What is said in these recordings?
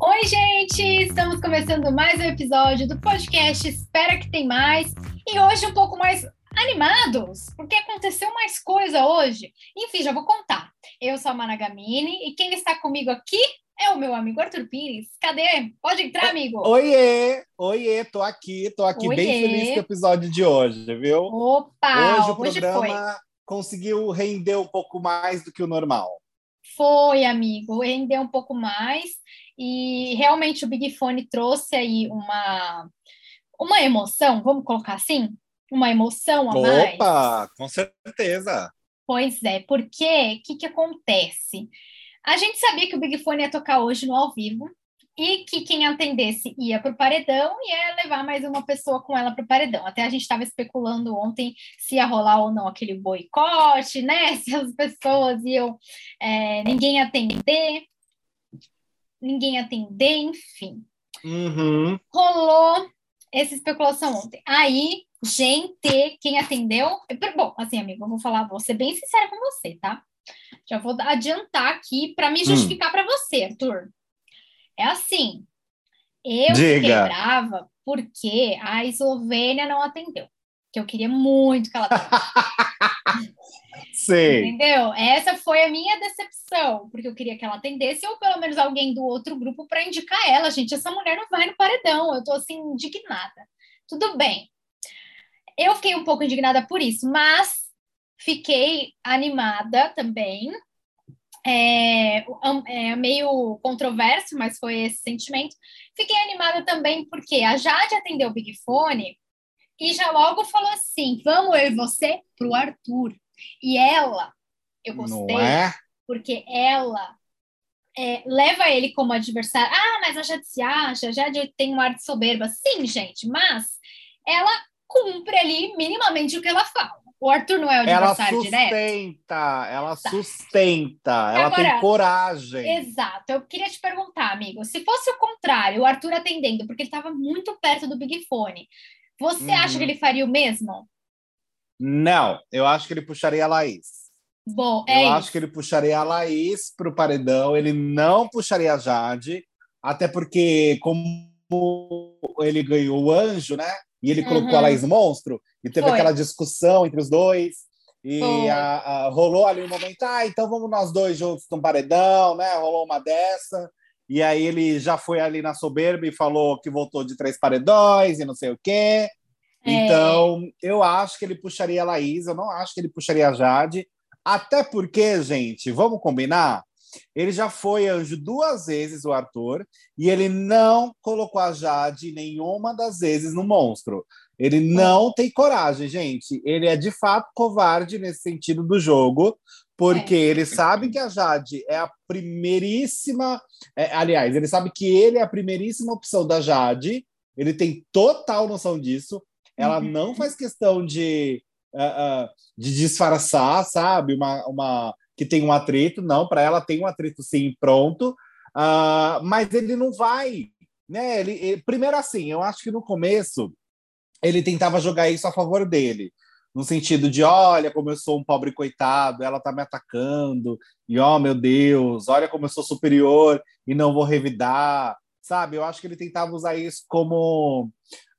Oi, gente! Estamos começando mais um episódio do podcast Espera que tem mais. E hoje um pouco mais animados, porque aconteceu mais coisa hoje. Enfim, já vou contar. Eu sou a Managamini e quem está comigo aqui é o meu amigo Arthur Pires. Cadê? Pode entrar, amigo. Oiê! Oiê, tô aqui, tô aqui Oiê. bem feliz com o episódio de hoje, viu? Opa! hoje o hoje programa conseguiu render um pouco mais do que o normal. Foi, amigo, rendeu um pouco mais e realmente o Big Fone trouxe aí uma uma emoção, vamos colocar assim, uma emoção a mais. Opa, com certeza. Pois é, porque o que, que acontece? A gente sabia que o Big Fone ia tocar hoje no ao vivo e que quem atendesse ia para o paredão e ia levar mais uma pessoa com ela para o paredão. Até a gente estava especulando ontem se ia rolar ou não aquele boicote, né? Se as pessoas iam, é, ninguém atender, ninguém atender, enfim. Uhum. Rolou essa especulação ontem. Aí, gente, quem atendeu. Bom, assim, amigo, eu vou falar, vou ser bem sincera com você, tá? Já vou adiantar aqui para me justificar para você, Arthur. É assim, eu fiquei Diga. brava porque a Eslovênia não atendeu. Que eu queria muito que ela atendesse. Sei. Entendeu? Essa foi a minha decepção, porque eu queria que ela atendesse, ou pelo menos alguém do outro grupo para indicar ela. Gente, essa mulher não vai no paredão. Eu tô assim, indignada. Tudo bem. Eu fiquei um pouco indignada por isso, mas fiquei animada também. É, é meio controverso, mas foi esse sentimento. Fiquei animada também porque a Jade atendeu o Big Fone e já logo falou assim: vamos eu e você pro Arthur. E ela, eu gostei, é? porque ela é, leva ele como adversário. Ah, mas a Jade se acha, a Jade tem um ar de soberba. Sim, gente, mas ela cumpre ali minimamente o que ela fala. O Arthur não é o Ela adversário direto. sustenta, ela sustenta, ela Agora, tem coragem. Exato. Eu queria te perguntar, amigo, se fosse o contrário, o Arthur atendendo, porque ele estava muito perto do Big Fone, você Uhum. acha que ele faria o mesmo? Não, eu acho que ele puxaria a Laís. Bom, Eu é acho isso. que ele puxaria a Laís para o paredão, ele não puxaria a Jade, até porque, como ele ganhou o anjo, né? E ele colocou Uhum. a Laís monstro, e teve Foi. aquela discussão entre os dois, e a- a- rolou ali um momento, ah, então vamos nós dois juntos no paredão, né? Rolou uma dessa. E aí ele já foi ali na soberba e falou que voltou de três paredões e não sei o quê. É. Então, eu acho que ele puxaria a Laís, eu não acho que ele puxaria a Jade. Até porque, gente, vamos combinar? Ele já foi anjo duas vezes, o Arthur, e ele não colocou a Jade nenhuma das vezes no monstro. Ele não tem coragem, gente. Ele é de fato covarde nesse sentido do jogo, porque ele sabe que a Jade é a primeiríssima. é, aliás, ele sabe que ele é a primeiríssima opção da Jade. Ele tem total noção disso. Ela Uhum. não faz questão de, ah, ah, de disfarçar, sabe? Uma, uma que tem um atrito, não. Para ela tem um atrito sim, pronto. Ah, mas ele não vai, né? Ele, ele- primeiro assim, eu acho que no começo ele tentava jogar isso a favor dele, no sentido de, olha como eu sou um pobre coitado, ela tá me atacando, e ó, meu Deus, olha como eu sou superior e não vou revidar, sabe? Eu acho que ele tentava usar isso como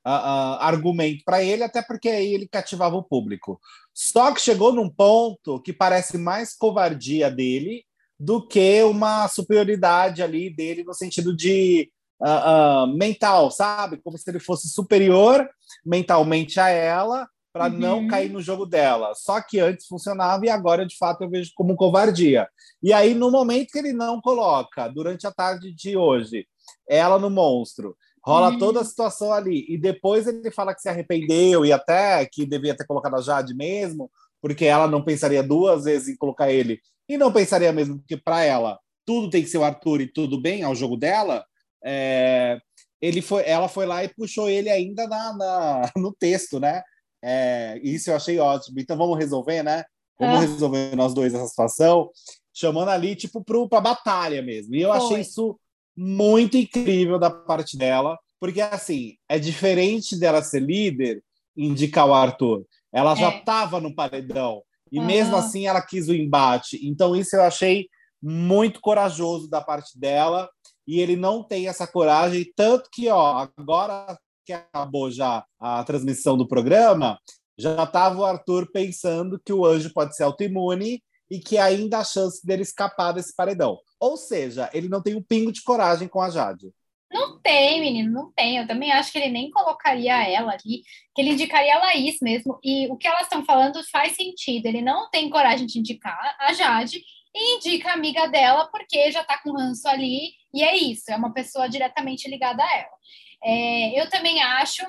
ah, argumento para ele, até porque aí ele cativava o público. Só que chegou num ponto que parece mais covardia dele do que uma superioridade ali dele no sentido de ah, ah, mental, sabe? Como se ele fosse superior mentalmente a ela para Uhum. não cair no jogo dela. Só que antes funcionava e agora, de fato, eu vejo como covardia. E aí, no momento que ele não coloca, durante a tarde de hoje, ela no monstro, rola Uhum. toda a situação ali, e depois ele fala que se arrependeu e até que devia ter colocado a Jade mesmo, porque ela não pensaria duas vezes em colocar ele, e não pensaria mesmo que para ela tudo tem que ser o Arthur e tudo bem ao jogo dela. é, ele foi, ela foi lá e puxou ele ainda na, na- no texto, né? É, isso eu achei ótimo. Então vamos resolver, né? Vamos Ah. resolver nós dois essa situação, chamando ali, tipo, para batalha mesmo. E eu Foi. achei isso muito incrível da parte dela, porque assim, é diferente dela ser líder indicar o Arthur. Ela já É. estava no paredão. E Aham. mesmo assim ela quis o embate. Então, isso eu achei muito corajoso da parte dela, e ele não tem essa coragem, tanto que, ó, agora que acabou já a transmissão do programa, já estava o Arthur pensando que o anjo pode ser autoimune e que ainda há chance dele escapar desse paredão. Ou seja, ele não tem um pingo de coragem com a Jade. Não tem, menino, não tem. Eu também acho que ele nem colocaria ela ali, que ele indicaria a Laís mesmo. E o que elas estão falando faz sentido. Ele não tem coragem de indicar a Jade e indica a amiga dela porque já tá com ranço ali. E é isso, é uma pessoa diretamente ligada a ela. É, eu também acho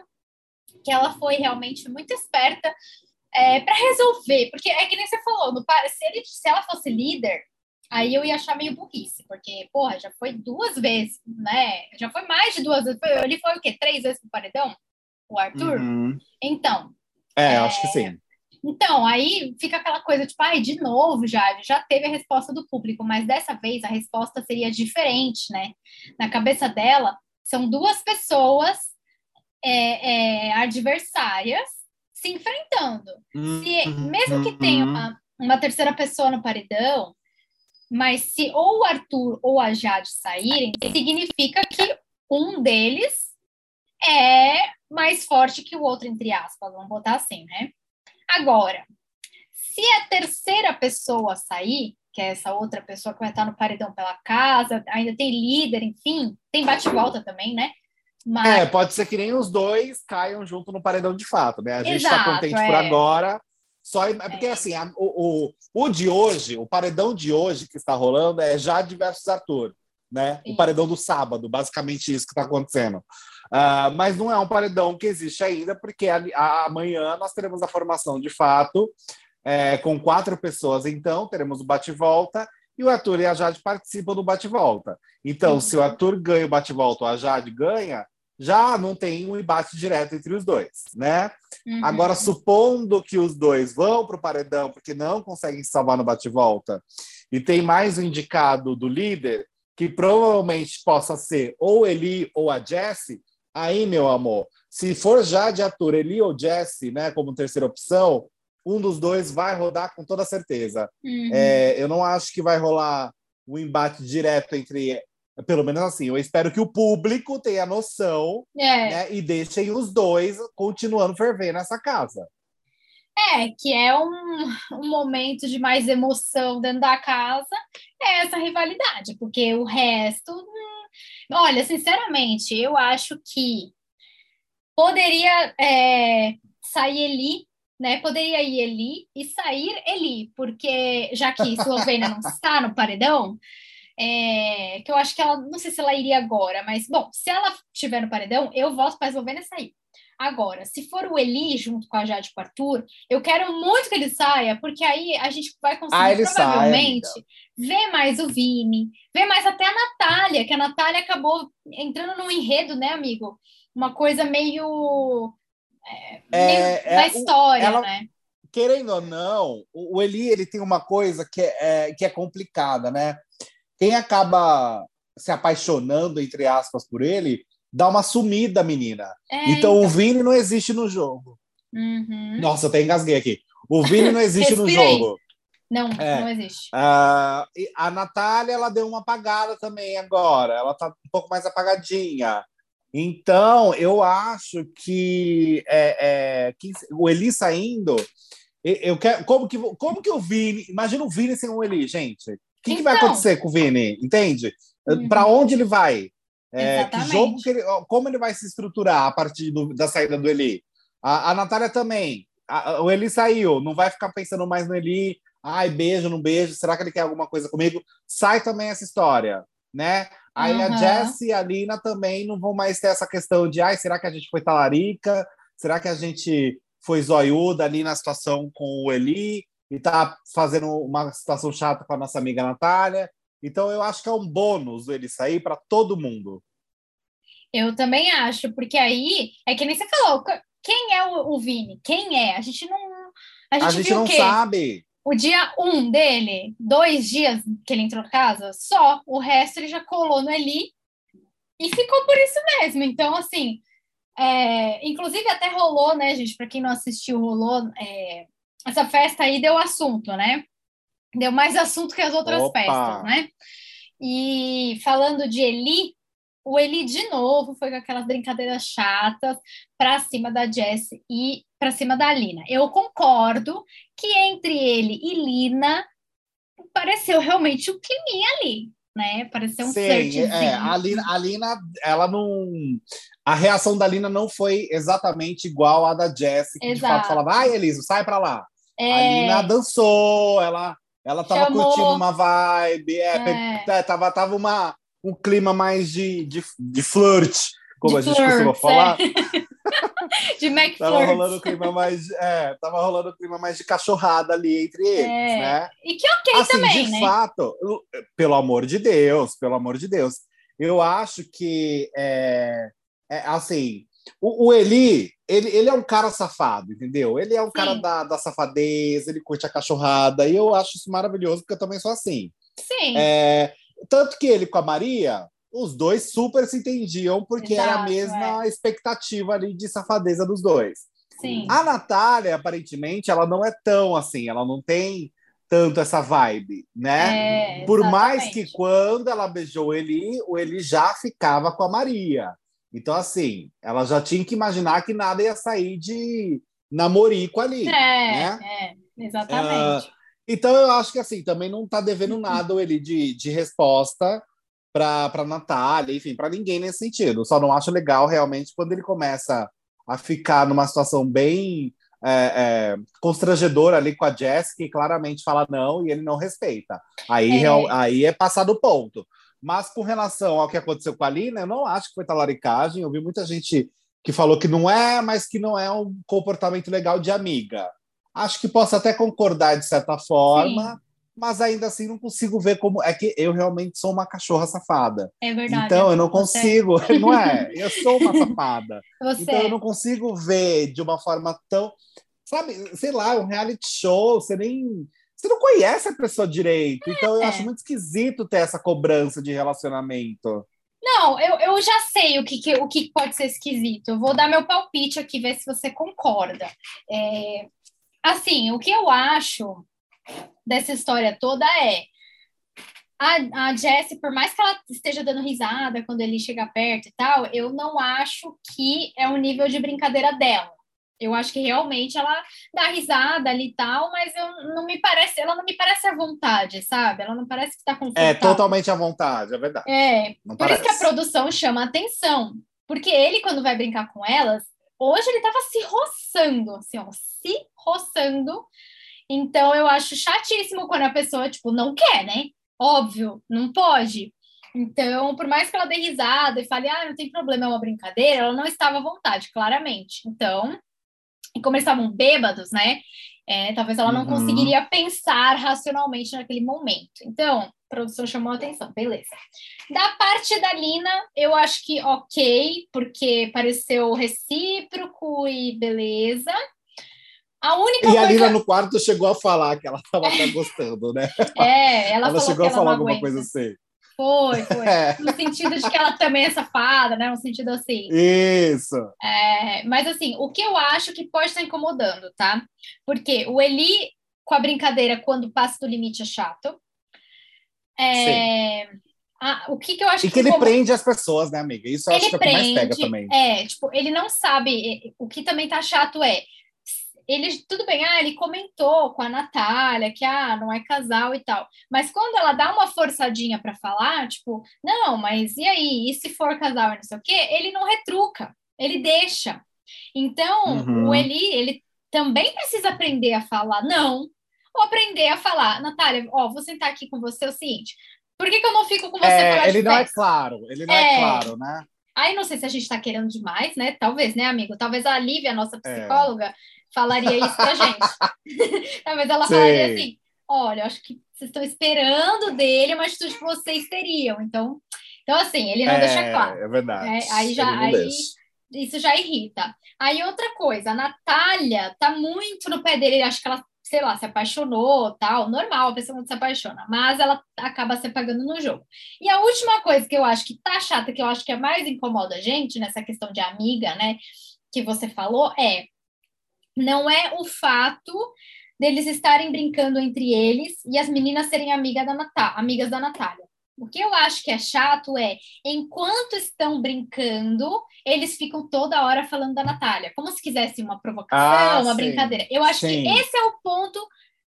que ela foi realmente muito esperta é, para resolver, porque é que nem você falou, no, se, ele, se ela fosse líder, aí eu ia achar meio burrice, porque, porra, já foi duas vezes, né? Já foi mais de duas vezes. Ele foi o quê? Três vezes pro paredão? O Arthur? Uhum. Então. É, é, acho que sim. Então, aí fica aquela coisa, tipo, ai, de novo, já, já teve a resposta do público, mas dessa vez a resposta seria diferente, né? Na cabeça dela, são duas pessoas é, é, adversárias se enfrentando. Se, mesmo que tenha uhum. uma, uma terceira pessoa no paredão, mas se ou o Arthur ou a Jade saírem, significa que um deles é mais forte que o outro, entre aspas, vamos botar assim, né? Agora, se a terceira pessoa sair, que é essa outra pessoa que vai estar no paredão pela casa, ainda tem líder, enfim, tem bate-volta também, né? Mas... É, pode ser que nem os dois caiam junto no paredão de fato, né? A gente está contente é. por agora. Só, é porque, é. assim, a, o, o, o de hoje, o paredão de hoje que está rolando é Jade versus Arthur, né? Sim. O paredão do sábado, basicamente isso que está acontecendo. Uh, mas não é um paredão que existe ainda, porque a, a, amanhã nós teremos a formação de fato, é, com quatro pessoas, então, teremos o bate-volta, e o Arthur e a Jade participam do bate-volta. Então, uhum. se o Arthur ganha o bate-volta ou a Jade ganha, já não tem um embate direto entre os dois, né? Uhum. Agora, supondo que os dois vão para o paredão porque não conseguem salvar no bate-volta, e tem mais um indicado do líder, que provavelmente possa ser ou Eli ou a Jessie, aí, meu amor, se for já de ator Eli ou Jessie, né, como terceira opção, um dos dois vai rodar com toda certeza. Uhum. É, eu não acho que vai rolar um embate direto entre pelo menos assim, eu espero que o público tenha noção é. né, e deixem os dois continuando ferver nessa casa. É, que é um, um momento de mais emoção dentro da casa, é essa rivalidade, porque o resto. Hum, olha, sinceramente, eu acho que poderia é, sair Eli, né? Poderia ir Eli e sair Eli, porque já que Eslovênia não está no paredão, é, que eu acho que ela, não sei se ela iria agora, mas, bom, se ela estiver no paredão, eu voto para a Eslovênia sair. Agora, se for o Eli junto com a Jade com o Arthur, eu quero muito que ele saia, porque aí a gente vai conseguir ah, provavelmente sai, ver mais o Vini, ver mais até a Natália, que a Natália acabou entrando num enredo, né, amigo? Uma coisa meio. É, é, é da história, ela, né? Querendo ou não, o, o Eli ele tem uma coisa que é, é que é complicada, né? Quem acaba se apaixonando, entre aspas, por ele, dá uma sumida, menina. É, então, então, o Vini não existe no jogo. Uhum. Nossa, eu até engasguei aqui. O Vini não existe no jogo. Não, é. não existe. Uh, a Natália, ela deu uma apagada também agora. Ela tá um pouco mais apagadinha. Então, eu acho que, é, é, que o Eli saindo. Eu quero, como, que, como que o Vini. Imagina o Vini sem o Eli, gente que, então, que vai então. acontecer com o Vini? Entende? Uhum. Para onde ele vai? É, que jogo que ele, como ele vai se estruturar a partir do, da saída do Eli? A, a Natália também. A, o Eli saiu, não vai ficar pensando mais no Eli. Ai, beijo, não beijo. Será que ele quer alguma coisa comigo? Sai também essa história, né? Aí uhum. a Jess e a Lina também não vão mais ter essa questão de ai, será que a gente foi talarica? Será que a gente foi zoiuda ali na situação com o Eli? E tá fazendo uma situação chata com a nossa amiga Natália. Então eu acho que é um bônus ele sair para todo mundo. Eu também acho, porque aí é que nem você falou, quem é o, o Vini? Quem é? A gente não. A gente, a gente não sabe. O dia um dele, dois dias que ele entrou casa, só. O resto ele já colou no Eli e ficou por isso mesmo. Então, assim, é, inclusive até rolou, né, gente? Para quem não assistiu, rolou é, essa festa aí deu assunto, né? Deu mais assunto que as outras Opa. festas, né? E falando de Eli, o Eli de novo foi com aquelas brincadeiras chatas para cima da Jess e para cima da Lina. Eu concordo que entre ele e Lina pareceu realmente um climinha ali, né? Pareceu um Sim, é, a, Lina, a Lina, ela não. A reação da Lina não foi exatamente igual à da Jessie, que de Exato. fato falava, ai, Eliso, sai pra lá. A É, Lina dançou, ela, ela tava Chamou. curtindo uma vibe, é, É. é, tava, tava uma, um clima mais de, de, de flirt, como De a gente costuma flirt, falar. de Mac Tava Flirt. rolando o clima mais. É, tava rolando o clima mais de cachorrada ali entre eles, É. né? E que ok assim, também, de né? fato, eu- pelo amor de Deus, pelo amor de Deus, eu acho que é, é, assim, o, o Eli, ele, ele é um cara safado, entendeu? Ele é um cara Sim. da, da safadeza, ele curte a cachorrada, e eu acho isso maravilhoso, porque eu também sou assim. Sim. É, tanto que ele com a Maria, os dois super se entendiam, porque era a Exato, é. mesma expectativa ali de safadeza dos dois. Sim. A Natália, aparentemente, ela não é tão assim, ela não tem tanto essa vibe, né? É, Por mais que quando ela beijou o Eli, o Eli já ficava com a Maria. Então, assim, ela já tinha que imaginar que nada ia sair de namorico ali. É, né? é, exatamente. Então, eu acho que assim, também não tá devendo nada o Eli de, de resposta para Natália, enfim, para ninguém nesse sentido. Só não acho legal realmente quando ele começa a ficar numa situação bem é, é, constrangedora ali com a Jess, que claramente fala não e ele não respeita. Aí É. real- aí é passar do ponto. Mas com relação ao que aconteceu com a Lina, eu não acho que foi talaricagem. Eu vi muita gente que falou que não é, mas que não é um comportamento legal de amiga. Acho que posso até concordar de certa forma, mas ainda assim não consigo ver como. É que eu realmente sou uma cachorra safada. É verdade. Então eu não Você- consigo, não é? Eu sou uma safada. Você, Então eu não consigo ver de uma forma tão. Sabe, sei lá, um reality show, você nem. Você não conhece a pessoa direito. Então eu É. acho muito esquisito ter essa cobrança de relacionamento. Não, eu, eu já sei o que, que- o que pode ser esquisito. Eu vou dar meu palpite aqui, ver se você concorda. É, assim, o que eu acho dessa história toda é a, a Jessie, por mais que ela esteja dando risada quando ele chega perto e tal, eu não acho que é o nível de brincadeira dela. Eu acho que realmente ela dá risada ali e tal, mas eu não me parece, ela não me parece à vontade, sabe? Ela não parece que está É confortável. totalmente à vontade, é verdade. É, Não por isso que a parece. produção chama atenção. Porque ele, quando vai brincar com elas, hoje ele tava se roçando, assim, ó, se roçando. Então eu acho chatíssimo quando a pessoa, tipo, não quer, né? Óbvio, não pode. Então, por mais que ela dê risada e fale, ah, não tem problema, é uma brincadeira, ela não estava à vontade, claramente. Então, e como eles estavam bêbados, né? é, talvez ela não Uhum. conseguiria pensar racionalmente naquele momento. Então, a produção chamou a atenção, beleza. Da parte da Lina, eu acho que ok, porque pareceu recíproco e beleza. A única E a coisa. Lina no quarto chegou a falar que ela estava até gostando, né? É, ela, Ela, falou chegou que a ela falar alguma coisa assim. Foi, foi. É, No sentido de que ela também é safada, né? No sentido assim. isso. É, mas assim, o que eu acho que pode estar incomodando, tá? Porque o Eli, com a brincadeira, quando passa do limite, é chato. É, a- o que, que eu acho E que ele incomoda- prende as pessoas, né, amiga? Isso eu acho ele que é o que mais pega também. é, tipo, ele não sabe, o que também tá chato é, ele, tudo bem, ah, ele comentou com a Natália que, ah, não é casal e tal, mas quando ela dá uma forçadinha para falar, tipo, não, mas e aí, e se for casal e não sei o quê, ele não retruca, ele deixa. Então, Uhum. o Eli, ele também precisa aprender a falar não, ou aprender a falar, Natália, ó, vou sentar aqui com você, é o seguinte, por que, que eu não fico com você É, ele não é claro, ele não é, É. claro, né? Aí não sei se a gente está querendo demais, né? Talvez, né, amigo? Talvez a Lívia, nossa É. falaria isso pra gente. Talvez ela Sei. falaria assim: olha, acho que vocês estão esperando dele uma atitude que vocês teriam. Então, então assim, ele não é, deixa claro. É verdade. É, aí já- aí- deixa. Isso já irrita. Aí outra coisa, a Natália tá muito no pé dele, acho que ela, sei lá, se apaixonou, tal, normal, a pessoa não se apaixona, mas ela acaba se apagando no jogo. E a última coisa que eu acho que tá chata, que eu acho que é mais incomoda a gente nessa questão de amiga, né, que você falou, é não é o fato deles estarem brincando entre eles e as meninas serem amiga da Natá amigas da Natália. O que eu acho que é chato é, enquanto estão brincando, eles ficam toda hora falando da Natália, como se quisesse uma provocação, ah, uma sim, brincadeira. Eu acho sim. que esse é o ponto.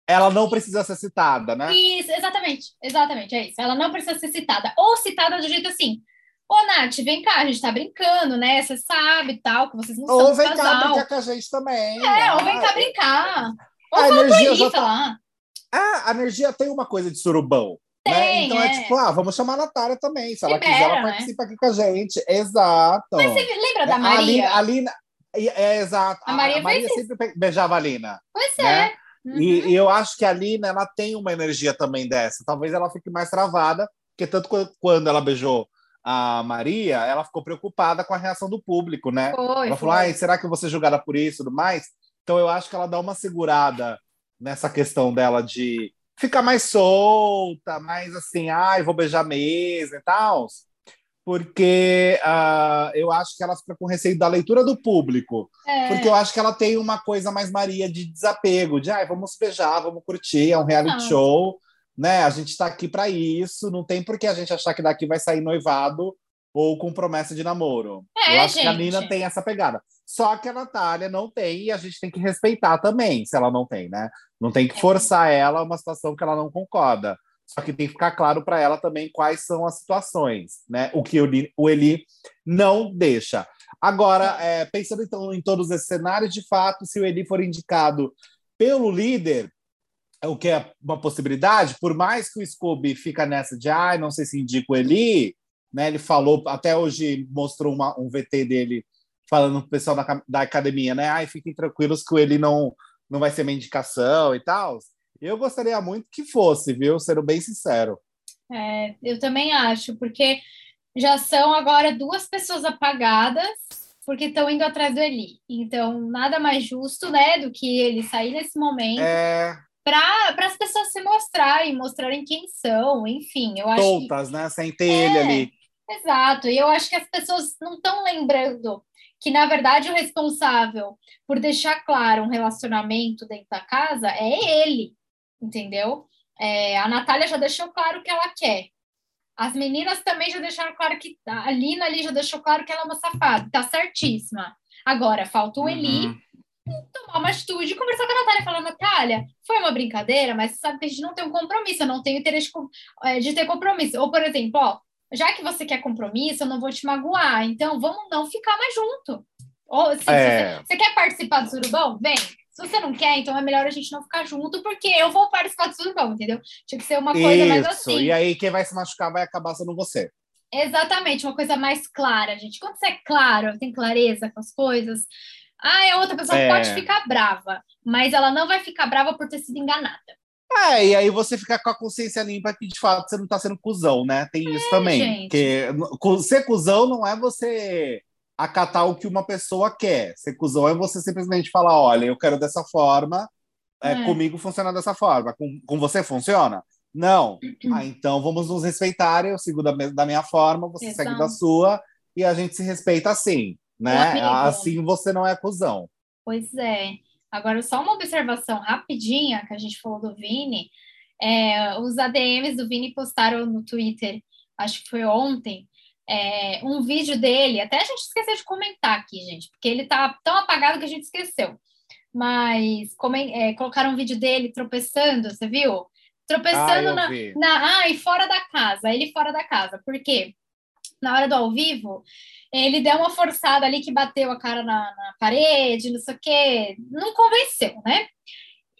Ela não precisa ser citada, né? Isso, exatamente, exatamente, é isso. Ela não precisa ser citada. Ou citada do jeito assim, Ô, Nath, vem cá, a gente tá brincando, né? Você sabe e tal, que vocês não ou são Ou vem casal. cá brincar com a gente também. É, ou vem cá brincar. Ou a energia já tá... Ah, a energia tem uma coisa de surubão. Né? Tem, né? Então é. é. tipo, ah, vamos chamar a Natália também. Se ela Libera, quiser, ela né? participa aqui com a gente. Exato. Mas você lembra da Maria? A Lina, é, exato. A Maria, a Maria sempre beijava a Lina. Pois né? é. Uhum. E, e, eu acho que a Lina ela tem uma energia também dessa. Talvez ela fique mais travada, porque tanto quando ela beijou a Maria, ela ficou preocupada com a reação do público, né? Foi, ela falou: Ai, será que eu vou ser julgada por isso e tudo mais? Então eu acho que ela dá uma segurada nessa questão dela de ficar mais solta, mais assim, ai, vou beijar mesmo e tal. Porque uh, eu acho que ela fica com receio da leitura do público. É. Porque eu acho que ela tem uma coisa mais Maria de desapego, de ai, vamos beijar, vamos curtir, é um reality Não. show né? A gente está aqui para isso, não tem por que a gente achar que daqui vai sair noivado ou com promessa de namoro. É, Eu acho gente. que a Nina tem essa pegada. Só que a Natália não tem e a gente tem que respeitar também, se ela não tem, né? Não tem que é. forçar ela a uma situação que ela não concorda. Só que tem que ficar claro para ela também quais são as situações, né? O que o Eli não deixa. Agora, é, pensando então em todos esses cenários, de fato, se o Eli for indicado pelo líder, o que é uma possibilidade, por mais que o Scooby fica nessa de ah, não sei se indico ele, né? Ele falou, até hoje mostrou uma, um VT dele falando pro pessoal da, da academia, né? Ai, fiquem tranquilos que ele não, não vai ser minha indicação e tal. Eu gostaria muito que fosse, viu? Sendo bem sincero. É, eu também acho, porque já são agora duas pessoas apagadas porque estão indo atrás do Eli. Então, nada mais justo, né, do que ele sair nesse momento. É para as pessoas se mostrarem, mostrarem quem são, enfim, eu acho. Soltas, que... né? Sem ter é, ele ali. Exato, e eu acho que as pessoas não estão lembrando que, na verdade, o responsável por deixar claro um relacionamento dentro da casa é ele, entendeu? É, a Natália já deixou claro o que ela quer. As meninas também já deixaram claro que. A Lina ali já deixou claro que ela é uma safada, tá certíssima. Agora, falta o Eli uhum tomar uma atitude, conversar com a Natália e falar, Natália, foi uma brincadeira, mas você sabe que a gente não tem um compromisso, eu não tenho interesse de, é, de ter compromisso. Ou, por exemplo, ó, já que você quer compromisso, eu não vou te magoar, então vamos não ficar mais junto. Ou, assim, é... você, você, quer participar do surubão? Vem. Se você não quer, então é melhor a gente não ficar junto, porque eu vou participar do surubão, entendeu? Tinha que ser uma coisa Isso. mais assim. E aí quem vai se machucar vai acabar sendo você. Exatamente, uma coisa mais clara, gente. Quando você é claro, tem clareza com as coisas, ah, a outra pessoa é... pode ficar brava, mas ela não vai ficar brava por ter sido enganada. É, e aí você fica com a consciência limpa que de fato você não tá sendo cuzão, né? Tem é, isso também. Gente. Porque ser cuzão não é você acatar o que uma pessoa quer. Ser cuzão é você simplesmente falar: olha, eu quero dessa forma, é, é. comigo funciona dessa forma. Com, com você funciona? Não. ah, então vamos nos respeitar. Eu sigo da, da minha forma, você Exato. segue da sua, e a gente se respeita assim né? Assim você não é cuzão. Pois é. Agora, só uma observação rapidinha que a gente falou do Vini. É, os ADMs do Vini postaram no Twitter, acho que foi ontem, é, um vídeo dele. Até a gente esqueceu de comentar aqui, gente, porque ele tá tão apagado que a gente esqueceu. Mas é, colocaram um vídeo dele tropeçando, você viu? Tropeçando ah, na, na. Ah, e fora da casa, ele fora da casa. Por quê? Na hora do ao vivo, ele deu uma forçada ali que bateu a cara na, na parede, não sei o quê, não convenceu, né?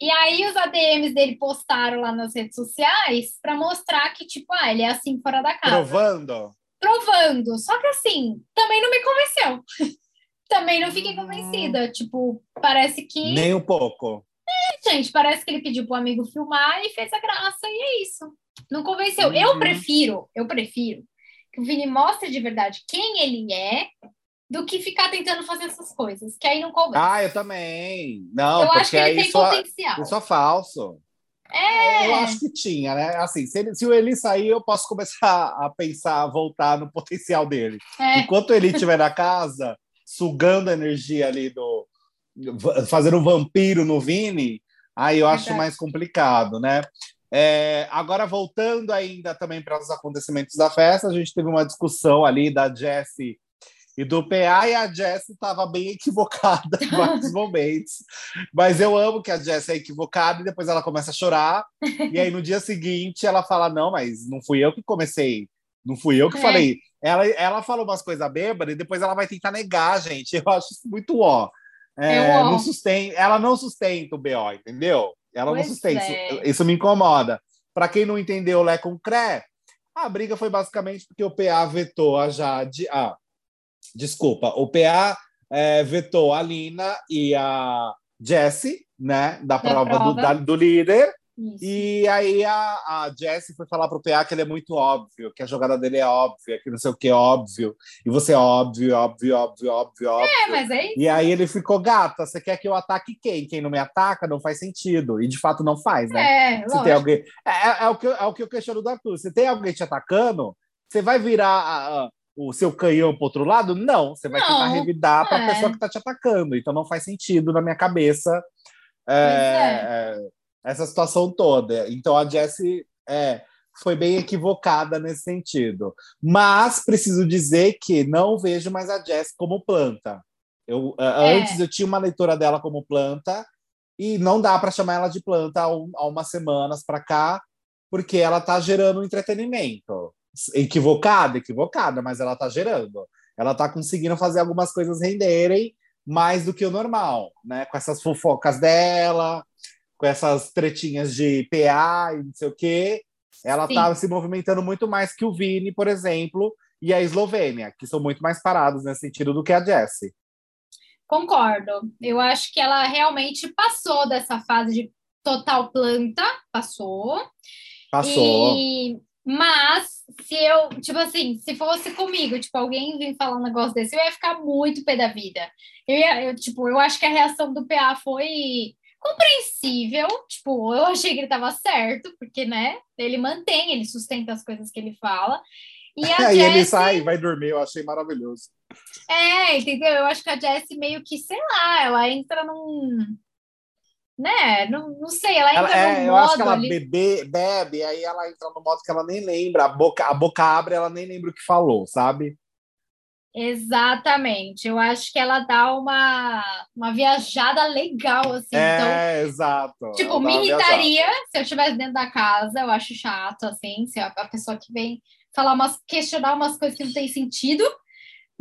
E aí os ADMs dele postaram lá nas redes sociais para mostrar que, tipo, ah, ele é assim fora da casa. Provando. Provando. Só que assim, também não me convenceu. também não fiquei convencida. Hum. Tipo, parece que. Nem um pouco. É, gente, parece que ele pediu pro amigo filmar e fez a graça, e é isso. Não convenceu. Uhum. Eu prefiro, eu prefiro que o Vini mostre de verdade quem ele é, do que ficar tentando fazer essas coisas, que aí não convence. Ah, eu também. Não, eu acho que ele tem potencial. Isso é falso. É. Eu acho que tinha, né? Assim, se, ele, se o Eli sair, eu posso começar a pensar, a voltar no potencial dele. É. Enquanto ele estiver na casa, sugando a energia ali do. fazendo um vampiro no Vini, Aí eu acho Verdade. mais complicado, né? É, agora, voltando ainda também para os acontecimentos da festa, a gente teve uma discussão ali da Jessie e do PA, e a Jessie estava bem equivocada em vários momentos. Mas eu amo que a Jessie é equivocada e depois ela começa a chorar. E aí no dia seguinte ela fala: Não, mas não fui eu que comecei, não fui eu que é. falei. Ela, ela falou umas coisas bêbadas e depois ela vai tentar negar, gente. Eu acho isso muito ó. É, não sustenta, ela não sustenta o BO, entendeu? Ela pois não sustenta. É. Isso, isso, me incomoda. Para quem não entendeu Lé com Cré, a briga foi basicamente porque o PA vetou a Jade. Ah, desculpa, o PA é, vetou a Lina e a Jessie, né, da, prova, prova. Do, da, do líder. Isso. E aí a, a Jessie foi falar pro PA que ele é muito óbvio, que a jogada dele é óbvia, que não sei o que é óbvio. E você é óbvio, óbvio, óbvio, óbvio, óbvio. É, mas é isso. E aí ele ficou, gata, você quer que eu ataque quem? Quem não me ataca não faz sentido. E de fato não faz, né? É, Se tem alguém... É, é, é, o que, é o que eu questiono do Arthur. Se tem alguém te atacando, você vai virar a, a, o seu canhão pro outro lado? Não, você vai não, tentar revidar para a é. pessoa que tá te atacando. Então não faz sentido na minha cabeça. É, é, é essa situação toda. Então a Jessie é, foi bem equivocada nesse sentido. Mas preciso dizer que não vejo mais a Jessie como planta. Eu, é. Antes eu tinha uma leitura dela como planta e não dá para chamar ela de planta há, um, há umas semanas para cá, porque ela está gerando entretenimento. Equivocada, equivocada, mas ela está gerando. Ela está conseguindo fazer algumas coisas renderem mais do que o normal, né? Com essas fofocas dela, com essas tretinhas de PA e não sei o quê, ela está se movimentando muito mais que o Vini, por exemplo, e a Eslovênia, que são muito mais parados nesse sentido do que a Jessie. Concordo. Eu acho que ela realmente passou dessa fase de total planta, passou. Passou. E... Mas se eu, tipo assim, se fosse comigo, tipo, alguém vir falar um negócio desse, eu ia ficar muito pé da vida. Eu ia, eu, tipo, eu acho que a reação do PA foi compreensível, tipo, eu achei que ele estava certo, porque, né, ele mantém, ele sustenta as coisas que ele fala. E a Aí Jessie... ele sai vai dormir, eu achei maravilhoso. É, entendeu? Eu acho que a Jessie meio que, sei lá, ela entra num. Né? Não, não sei, ela entra ela, é, Eu acho que ela ali... bebe, bebe, aí ela entra no modo que ela nem lembra, a boca, a boca abre, ela nem lembra o que falou, sabe? Exatamente. Eu acho que ela dá uma, uma viajada legal, assim. É, então, exato. Tipo, me irritaria se eu estivesse dentro da casa, eu acho chato, assim, se a, a pessoa que vem falar umas, questionar umas coisas que não tem sentido.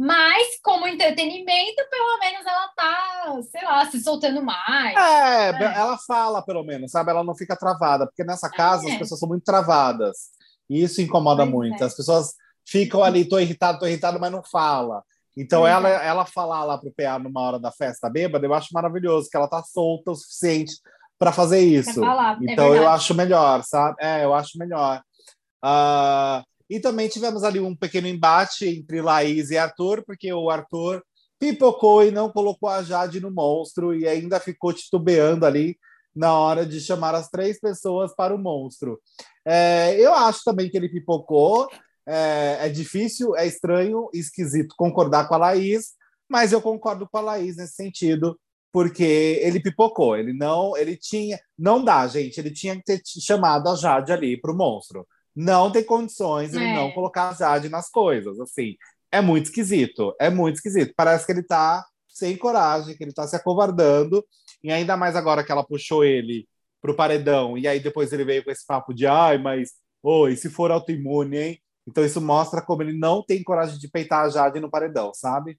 Mas, como entretenimento, pelo menos ela tá, sei lá, se soltando mais. É, né? ela fala, pelo menos, sabe? Ela não fica travada, porque nessa casa é. as pessoas são muito travadas. E isso incomoda pois muito. É. As pessoas ficam ali, tô irritado, tô irritado, mas não fala. Então, uhum. ela, ela falar lá pro PA numa hora da festa bêbada, eu acho maravilhoso, que ela tá solta o suficiente para fazer isso. É então, é eu acho melhor, sabe? É, eu acho melhor. Uh, e também tivemos ali um pequeno embate entre Laís e Arthur, porque o Arthur pipocou e não colocou a Jade no monstro e ainda ficou titubeando ali na hora de chamar as três pessoas para o monstro. É, eu acho também que ele pipocou, é, é difícil, é estranho, esquisito concordar com a Laís, mas eu concordo com a Laís nesse sentido, porque ele pipocou, ele não, ele tinha, não dá, gente, ele tinha que ter chamado a Jade ali para o monstro. Não tem condições ele é. não colocar a Jade nas coisas, assim. É muito esquisito, é muito esquisito. Parece que ele está sem coragem, que ele está se acovardando, e ainda mais agora que ela puxou ele pro paredão, e aí depois ele veio com esse papo de ai, mas oi, se for autoimune, hein? Então isso mostra como ele não tem coragem de peitar a Jade no paredão, sabe?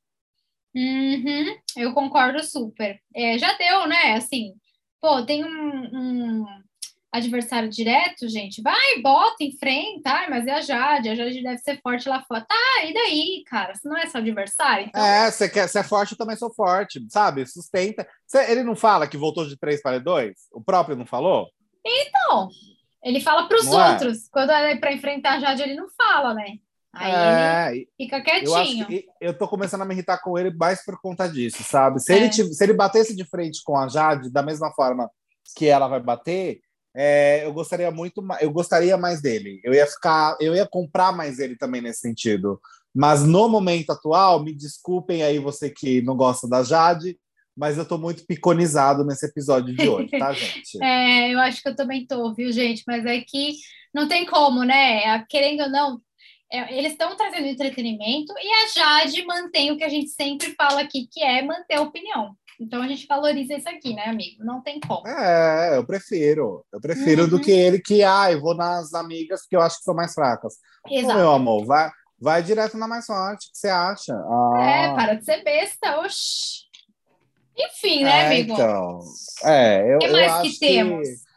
Uhum, eu concordo super. É, já deu, né? Assim, pô, tem um, um, adversário direto, gente. Vai, bota, enfrenta. Ai, mas é a Jade, a Jade deve ser forte lá fora. Tá, e daí, cara? Você não é seu adversário? Então... É, você quer ser é forte, eu também sou forte, sabe? Sustenta. ele não fala que voltou de três para dois? O próprio não falou? Então, ele fala para os é? outros. É? Quando é para enfrentar a Jade, ele não fala, né? Aí é, ele fica quietinho. Eu, eu tô começando a me irritar com ele mais por conta disso, sabe? Se, é. ele, se ele batesse de frente com a Jade da mesma forma que ela vai bater, é, eu gostaria muito eu gostaria mais dele. Eu ia ficar, eu ia comprar mais ele também nesse sentido. Mas no momento atual, me desculpem aí você que não gosta da Jade, mas eu tô muito piconizado nesse episódio de hoje, tá, gente? é, eu acho que eu também tô, viu, gente? Mas é que não tem como, né? Querendo ou não, é, eles estão trazendo entretenimento e a Jade mantém o que a gente sempre fala aqui, que é manter a opinião. Então a gente valoriza isso aqui, né, amigo? Não tem como. É, eu prefiro. Eu prefiro uhum. do que ele que, ah, eu vou nas amigas que eu acho que são mais fracas. Exato. meu amor, vai, vai direto na mais forte, o que você acha? Ah. É, para de ser besta, oxi. Enfim, né, é, amigo? Então, é, eu, o que mais que temos? Que...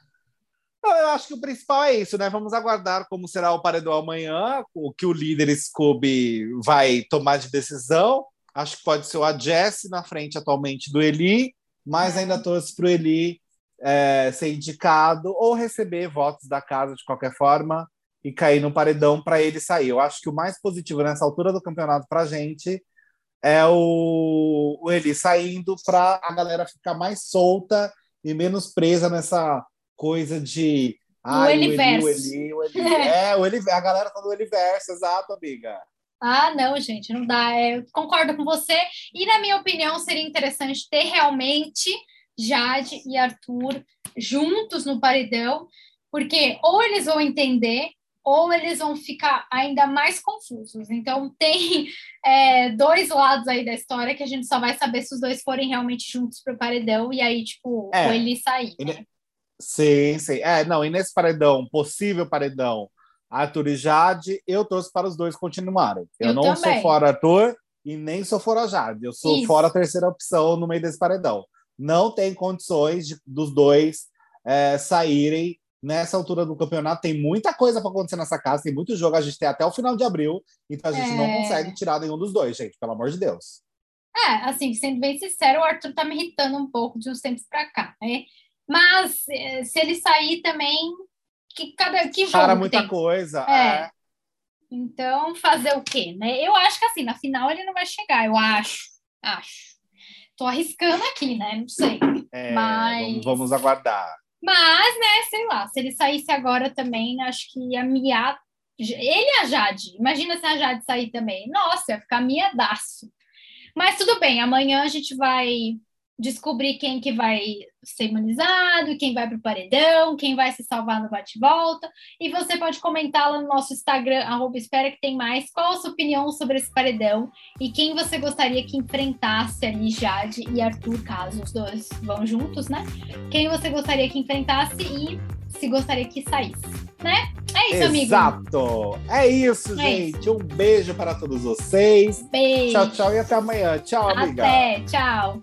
Eu acho que o principal é isso, né? Vamos aguardar como será o paredão amanhã, o que o líder Scooby vai tomar de decisão. Acho que pode ser a Jess na frente atualmente do Eli, mas ainda torço para o Eli é, ser indicado ou receber votos da casa de qualquer forma e cair no paredão para ele sair. Eu acho que o mais positivo nessa altura do campeonato para a gente é o, o Eli saindo para a galera ficar mais solta e menos presa nessa coisa de. o Eli, o Eli, o Eli. É, o Eli, a galera tá no Eliverso, exato, amiga. Ah, não, gente, não dá. É, eu concordo com você. E, na minha opinião, seria interessante ter realmente Jade e Arthur juntos no paredão, porque ou eles vão entender ou eles vão ficar ainda mais confusos. Então, tem é, dois lados aí da história que a gente só vai saber se os dois forem realmente juntos para o paredão e aí, tipo, é, ou ele sair. Né? Sim, sim. É, não, e nesse paredão, possível paredão, Arthur e Jade, eu torço para os dois continuarem. Eu, eu não também. sou fora Arthur e nem sou fora Jade. Eu sou Isso. fora a terceira opção no meio desse paredão. Não tem condições de, dos dois é, saírem nessa altura do campeonato. Tem muita coisa para acontecer nessa casa, tem muito jogo. A gente tem até o final de abril, então a gente é... não consegue tirar nenhum dos dois, gente, pelo amor de Deus. É, assim, sendo bem sincero, o Arthur tá me irritando um pouco de uns tempos para cá, né? Mas eh, se ele sair também, que cada que jogo muita tem. coisa. É. é. Então, fazer o quê, né? Eu acho que assim, na final ele não vai chegar, eu acho. Acho. Tô arriscando aqui, né? Não sei. É, Mas... Vamos, vamos aguardar. Mas, né, sei lá, se ele saísse agora também, acho que ia miar. Ele e a Jade. Imagina se a Jade sair também. Nossa, ia ficar miadaço. Mas tudo bem, amanhã a gente vai descobrir quem que vai ser imunizado, quem vai para o paredão, quem vai se salvar no bate-volta. E você pode comentar lá no nosso Instagram, arroba espera que tem mais, qual a sua opinião sobre esse paredão e quem você gostaria que enfrentasse ali Jade e Arthur, caso os dois vão juntos, né? Quem você gostaria que enfrentasse e se gostaria que saísse, né? É isso, amigo. Exato. É isso, é gente. Isso. Um beijo para todos vocês. Beijo. Tchau, tchau e até amanhã. Tchau, amiga. Até, tchau.